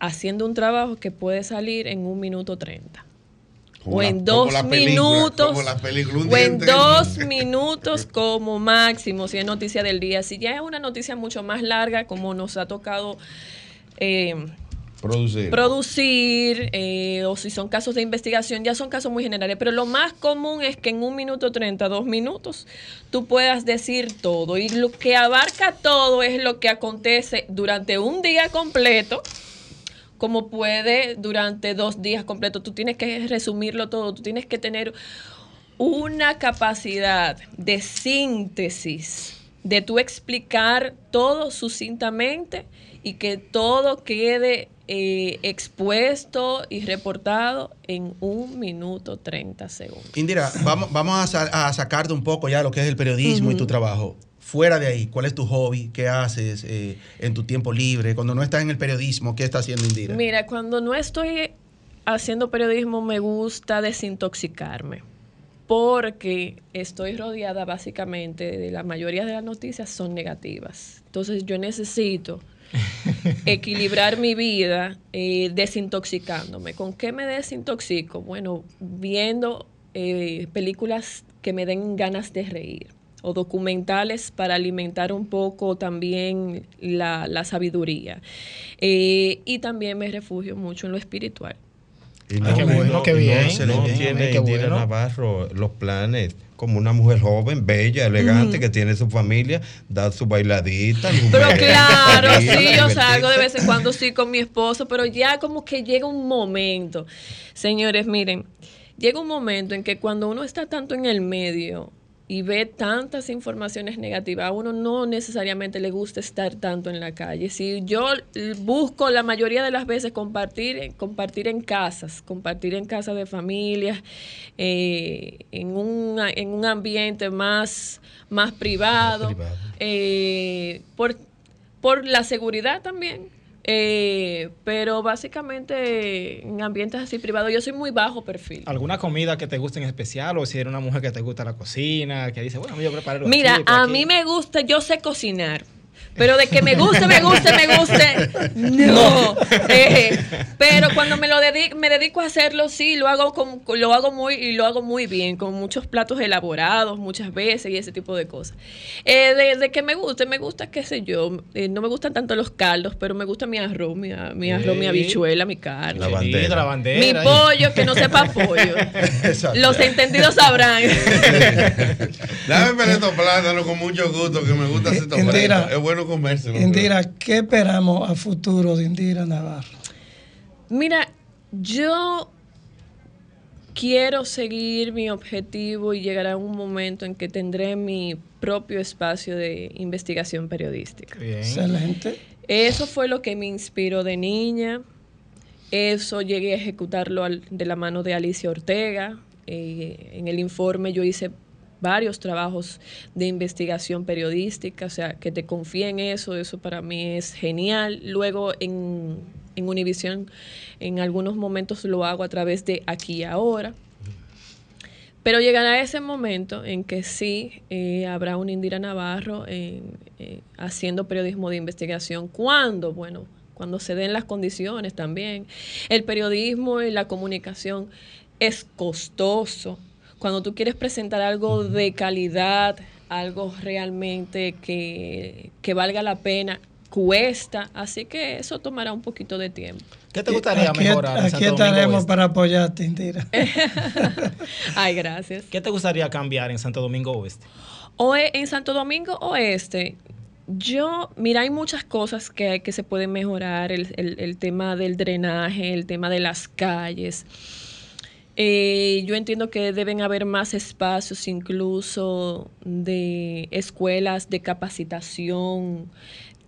haciendo un trabajo que puede salir en un minuto 30 Como o en como dos la película, minutos película, o en dos minutos como máximo si es noticia del día. Si ya es una noticia mucho más larga como nos ha tocado eh, Producir. producir eh, o si son casos de investigación, ya son casos muy generales, pero lo más común es que en un minuto 30, dos minutos, tú puedas decir todo. Y lo que abarca todo es lo que acontece durante un día completo, como puede durante dos días completos. Tú tienes que resumirlo todo, tú tienes que tener una capacidad de síntesis, de tú explicar todo sucintamente y que todo quede eh, expuesto y reportado en un minuto 30 segundos. Indira, vamos, vamos a, sa- a sacarte un poco ya lo que es el periodismo y tu trabajo. Fuera de ahí, ¿cuál es tu hobby? ¿Qué haces eh, en tu tiempo libre? Cuando no estás en el periodismo, ¿qué está haciendo Indira? Mira, cuando no estoy haciendo periodismo me gusta desintoxicarme porque estoy rodeada básicamente de la mayoría de las noticias son negativas. Entonces yo necesito equilibrar mi vida eh, desintoxicándome. ¿Con qué me desintoxico? Bueno, viendo eh, películas que me den ganas de reír o documentales para alimentar un poco también la, la sabiduría. Eh, y también me refugio mucho en lo espiritual. Y Ay, qué bueno, qué bien. No, no Excelente. tiene Qué bueno. Navarro los planes como una mujer joven, bella, elegante, que tiene su familia, da su bailadita. Pero claro, sí, yo salgo de divertirse. vez en cuando sí con mi esposo, pero ya como que llega un momento. Señores, miren, llega un momento en que cuando uno está tanto en el medio y ve tantas informaciones negativas, a uno no necesariamente le gusta estar tanto en la calle. Si yo busco la mayoría de las veces compartir, compartir en casas, compartir en casas de familias, eh, en, un, en un ambiente más, más privado, privado. eh, por, por la seguridad también. Eh, pero básicamente en ambientes así privados, yo soy muy bajo perfil. ¿Alguna comida que te guste en especial? O si eres una mujer que te gusta la cocina, que dice, bueno, yo preparo algo Mira, aquí, a aquí". mí me gusta, yo sé cocinar. Pero de que me guste, me guste, me guste, no. Eh, pero cuando me lo dedico, me dedico a hacerlo, sí, lo hago con, lo hago muy y lo hago muy bien, con muchos platos elaborados muchas veces y ese tipo de cosas. Eh, de, de que me guste, me gusta, qué sé yo, eh, no me gustan tanto los caldos, pero me gusta mi arroz, mi, mi arroz, mi habichuela, mi carne. La bandera. la bandera. Mi pollo, que no sepa pollo. Exacto. Los entendidos sabrán. Dame peleto plátano con mucho gusto, que me gusta hacer estos. Es bueno comérselo. Indira, ¿qué esperamos a futuro de Indira Navarro? Mira, yo quiero seguir mi objetivo y llegará un momento en que tendré mi propio espacio de investigación periodística. Bien. Excelente. Eso fue lo que me inspiró de niña. Eso llegué a ejecutarlo al- de la mano de Alicia Ortega. Eh, en el informe yo hice varios trabajos de investigación periodística, o sea, que te confíe en eso, eso para mí es genial. Luego en, en Univisión, en algunos momentos lo hago a través de Aquí y Ahora. Pero llegará ese momento en que sí eh, habrá una Indira Navarro eh, haciendo periodismo de investigación. ¿Cuándo? Bueno, cuando se den las condiciones también. El periodismo y la comunicación es costoso. Cuando tú quieres presentar algo de calidad, algo realmente que, que valga la pena, cuesta, así que eso tomará un poquito de tiempo. ¿Qué te gustaría aquí, mejorar? en Aquí Santo Domingo estaremos Oeste? para apoyarte, Indira. Ay, gracias. ¿Qué te gustaría cambiar en Santo Domingo Oeste? O en Santo Domingo Oeste, yo, mira, hay muchas cosas que, que se pueden mejorar, el, el- el tema del drenaje, el tema de las calles. Eh, yo entiendo que deben haber más espacios incluso de escuelas de capacitación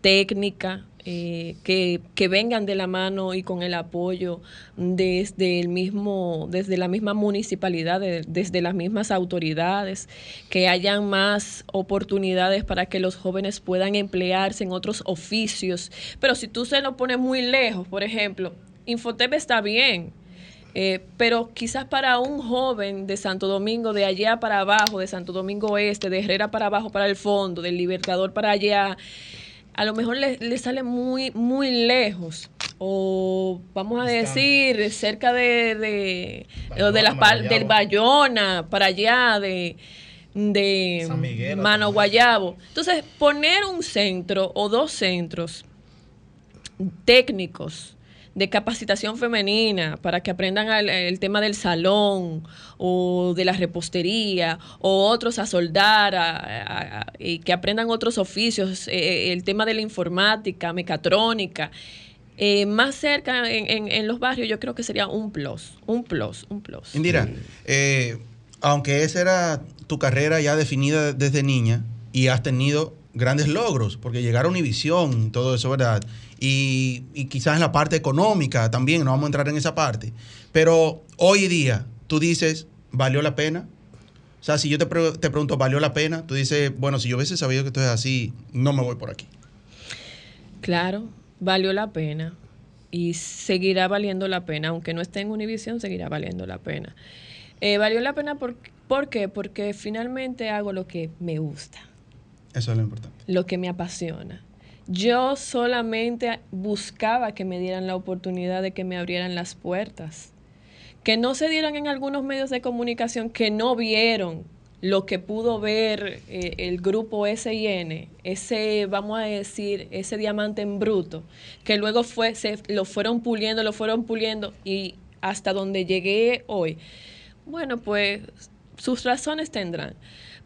técnica eh, que, que vengan de la mano y con el apoyo desde el mismo, desde la misma municipalidad, de- desde las mismas autoridades, que hayan más oportunidades para que los jóvenes puedan emplearse en otros oficios. Pero si tú se lo pones muy lejos, por ejemplo, Infotep está bien, eh, pero quizás para un joven de Santo Domingo, de allá para abajo, de Santo Domingo Oeste, de Herrera para abajo, para el fondo, del Libertador para allá, a lo mejor le, le sale muy, muy lejos. O vamos a decir, cerca de, de, o de la pal- del Bayona, para allá, de, de San Miguel, Mano Guayabo. Entonces, poner un centro o dos centros técnicos de capacitación femenina para que aprendan al- el, tema del salón o de la repostería o otros a soldar a- a- a- y que aprendan otros oficios, eh, el tema de la informática, mecatrónica. eh, más cerca en, en- en los barrios yo creo que sería un plus, un plus, un plus. Indira, eh, aunque esa era tu carrera ya definida desde niña y has tenido grandes logros, porque llegar a Univisión, todo eso, ¿verdad? Y, y quizás en la parte económica también, no vamos a entrar en esa parte. Pero hoy día, tú dices, ¿valió la pena? O sea, si yo te, pre- te pregunto, ¿valió la pena? Tú dices, bueno, si yo hubiese sabido que esto es así, no me voy por aquí. Claro, valió la pena y seguirá valiendo la pena, aunque no esté en Univision, seguirá valiendo la pena. Eh, valió la pena por, ¿por qué? Porque finalmente hago lo que me gusta, Eso es lo importante. lo que me apasiona. Yo solamente buscaba que me dieran la oportunidad de que me abrieran las puertas, que no se dieran en algunos medios de comunicación que no vieron lo que pudo ver eh, el grupo SIN, ese, vamos a decir, ese diamante en bruto, que luego fue, se, lo fueron puliendo, lo fueron puliendo y hasta donde llegué hoy. Bueno, pues sus razones tendrán.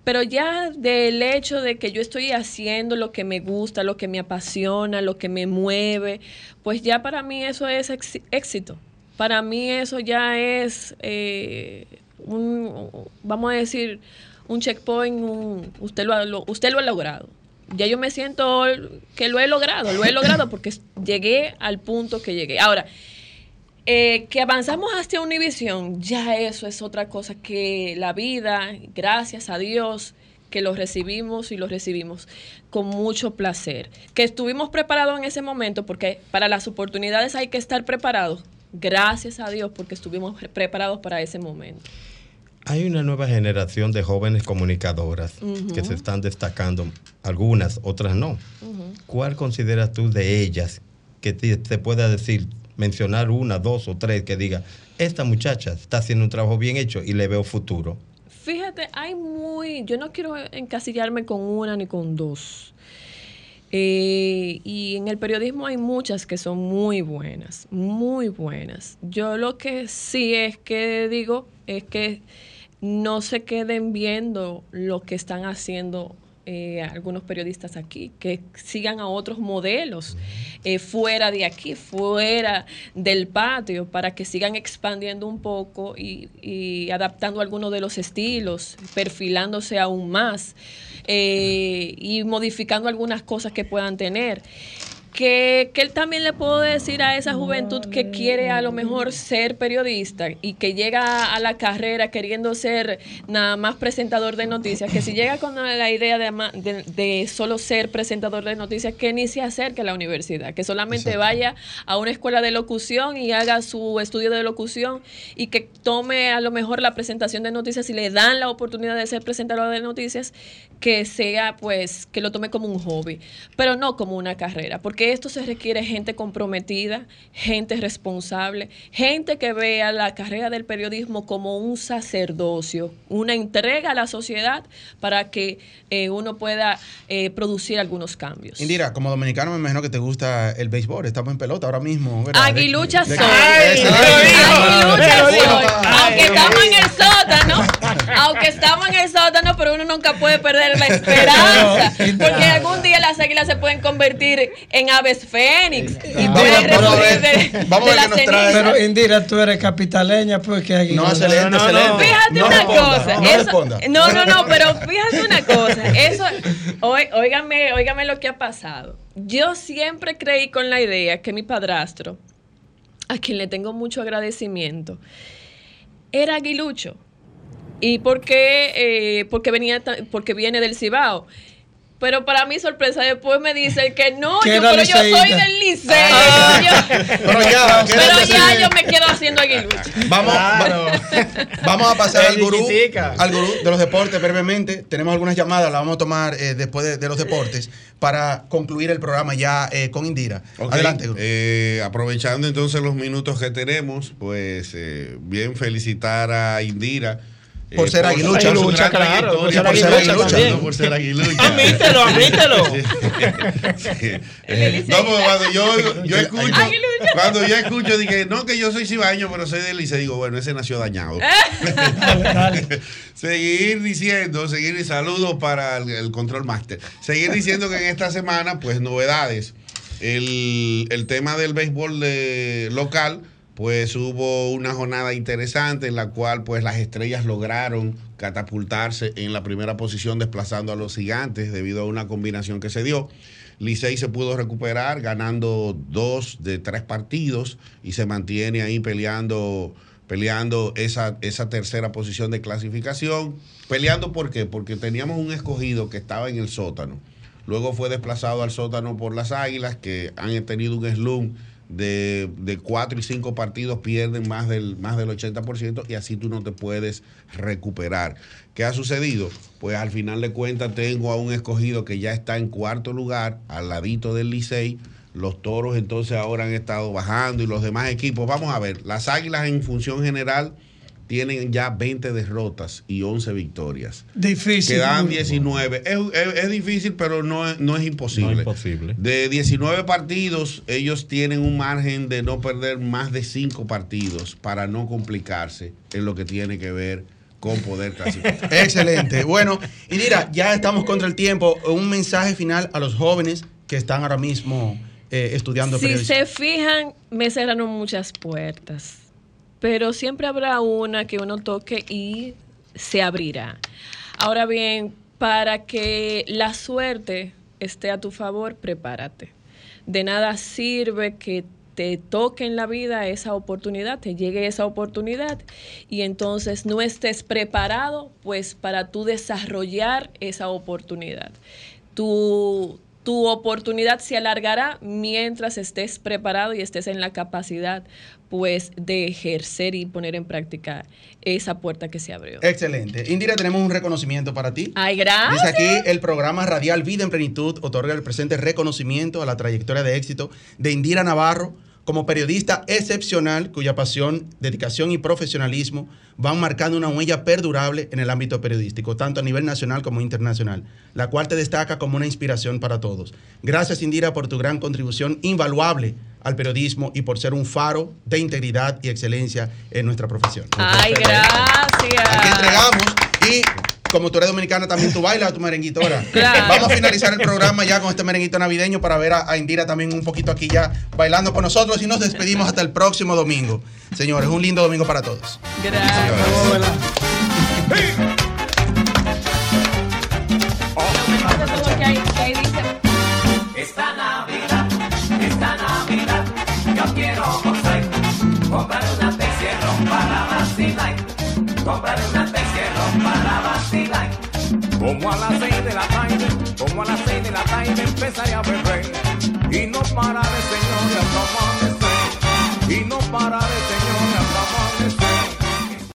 Pero ya del hecho de que yo estoy haciendo lo que me gusta, lo que me apasiona, lo que me mueve, pues ya para mí eso es éxito. Para mí eso ya es eh, un, vamos a decir, un checkpoint, un- usted, lo lo- usted lo ha logrado. Ya yo me siento que lo he logrado, lo he logrado porque llegué al punto que llegué. Ahora, eh, que avanzamos hacia Univisión, ya eso es otra cosa que la vida, gracias a Dios, que lo recibimos y lo recibimos con mucho placer. Que estuvimos preparados en ese momento, porque para las oportunidades hay que estar preparados. Gracias a Dios, porque estuvimos pre- preparados para ese momento. Hay una nueva generación de jóvenes comunicadoras que se están destacando, algunas, otras no. ¿Cuál consideras tú de ellas que te, te pueda decir, mencionar una, dos o tres que diga, esta muchacha está haciendo un trabajo bien hecho y le veo futuro? Fíjate, hay muy, yo no quiero encasillarme con una ni con dos. Eh, y en el periodismo hay muchas que son muy buenas, muy buenas. Yo lo que sí es que digo es que no se queden viendo lo que están haciendo eh, algunos periodistas aquí, que sigan a otros modelos eh, fuera de aquí, fuera del patio, para que sigan expandiendo un poco y, y adaptando algunos de los estilos, perfilándose aún más eh, y modificando algunas cosas que puedan tener. Que, que él también le puedo decir a esa juventud que quiere a lo mejor ser periodista y que llega a la carrera queriendo ser nada más presentador de noticias, que si llega con la idea de, de- de solo ser presentador de noticias, que ni se acerque a la universidad, que solamente Exacto. vaya a una escuela de locución y haga su estudio de locución y que tome a lo mejor la presentación de noticias y le dan la oportunidad de ser presentador de noticias, que sea pues, que lo tome como un hobby, pero no como una carrera, porque esto se requiere gente comprometida, gente responsable, gente que vea la carrera del periodismo como un sacerdocio, una entrega a la sociedad para que eh, uno pueda eh, producir algunos cambios. Indira, como dominicano me imagino que te gusta el béisbol, estamos en pelota ahora mismo. ¿verdad? Aguilucha De- soy. de- Ay, soy. ay, uno nunca puede perder la esperanza. Porque algún día las águilas se pueden convertir en aves fénix y Vamos, a ver. qué nos trae. Pero Indira, tú eres capitaleña porque aquí. No, excelente, no, no, excelente. Fíjate No una responda, cosa. no no, no, no, pero fíjate una cosa. Eso, óigame, óigame lo que ha pasado. Yo siempre creí con la idea que mi padrastro, a quien le tengo mucho agradecimiento, era aguilucho. ¿Y por qué? Eh, porque, venía porque viene del Cibao. Pero para mi sorpresa, después me dicen que no, yo, pero yo soy del liceo. Ah. Yo- Pero ya, pero ya yo me quedo haciendo aguilucho. Vamos, Claro. vamos a pasar al gurú, chiquitica. al gurú de los deportes brevemente. Tenemos algunas llamadas, las vamos a tomar eh, después de, de los deportes para concluir el programa ya eh, con Indira. Adelante, gurú. eh, aprovechando entonces los minutos que tenemos, pues eh, bien felicitar a Indira. Eh, Por ser aguilucha. Aguilucha, claro, por ser aguilucha también. Por ser aguilucha. Admítelo, admítelo. Eh, no, cuando yo, yo escucho, cuando yo escucho, dije, no, que yo soy cibaño, pero soy del Licey, digo, bueno, ese nació dañado. seguir diciendo, seguir saludos para el, el control master. Seguir diciendo que en esta semana, pues novedades. El, el tema del béisbol de, local, pues hubo una jornada interesante en la cual pues las estrellas lograron catapultarse en la primera posición desplazando a los gigantes debido a una combinación que se dio. Licey se pudo recuperar ganando dos de tres partidos y se mantiene ahí peleando peleando esa, esa tercera posición de clasificación. Peleando ¿por qué? Porque teníamos un escogido que estaba en el sótano. Luego fue desplazado al sótano por las Águilas, que han tenido un slum de, cuatro y cinco partidos, pierden más del, más del 80% y así tú no te puedes recuperar. ¿Qué ha sucedido? Pues al final de cuentas tengo a un escogido que ya está en cuarto lugar, al ladito del Licey. Los toros entonces ahora han estado bajando y los demás equipos. Vamos a ver, las águilas en función general tienen ya 20 derrotas y 11 victorias. Difícil. Quedan muy- 19. Es, es- es difícil, pero no es, no es imposible. No es imposible. De 19 partidos, ellos tienen un margen de no perder más de 5 partidos para no complicarse en lo que tiene que ver con poder clasificar. Excelente. Bueno, Indira, ya estamos contra el tiempo. Un mensaje final a los jóvenes que están ahora mismo eh, estudiando Si periodismo. se fijan, me cerraron muchas puertas, pero siempre habrá una que uno toque y se abrirá. Ahora bien, para que la suerte esté a tu favor, prepárate. De nada sirve que te toque en la vida esa oportunidad, te llegue esa oportunidad y entonces no estés preparado pues para tú desarrollar esa oportunidad. Tu, tu oportunidad se alargará mientras estés preparado y estés en la capacidad pues de ejercer y poner en práctica esa puerta que se abrió. Excelente. Indira, tenemos un reconocimiento para ti. Ay, gracias. Dice aquí, el programa radial Vida en Plenitud otorga el presente reconocimiento a la trayectoria de éxito de Indira Navarro como periodista excepcional cuya pasión, dedicación y profesionalismo van marcando una huella perdurable en el ámbito periodístico, tanto a nivel nacional como internacional, la cual te destaca como una inspiración para todos. Gracias Indira por tu gran contribución invaluable al periodismo y por ser un faro de integridad y excelencia en nuestra profesión. Ay, Aquí gracias. entregamos y como tú eres dominicana también tú bailas tu merenguito ahora. Claro. Vamos a finalizar el programa ya con este merenguito navideño para ver a, a Indira también un poquito aquí ya bailando con nosotros y nos despedimos hasta el próximo domingo. Señores, un lindo domingo para todos. Gracias. Que ahí- Como a las seis de la tarde, como a las seis de la tarde empezaré a beber. Y no pararé, señores, hasta amanecer. Y no pararé,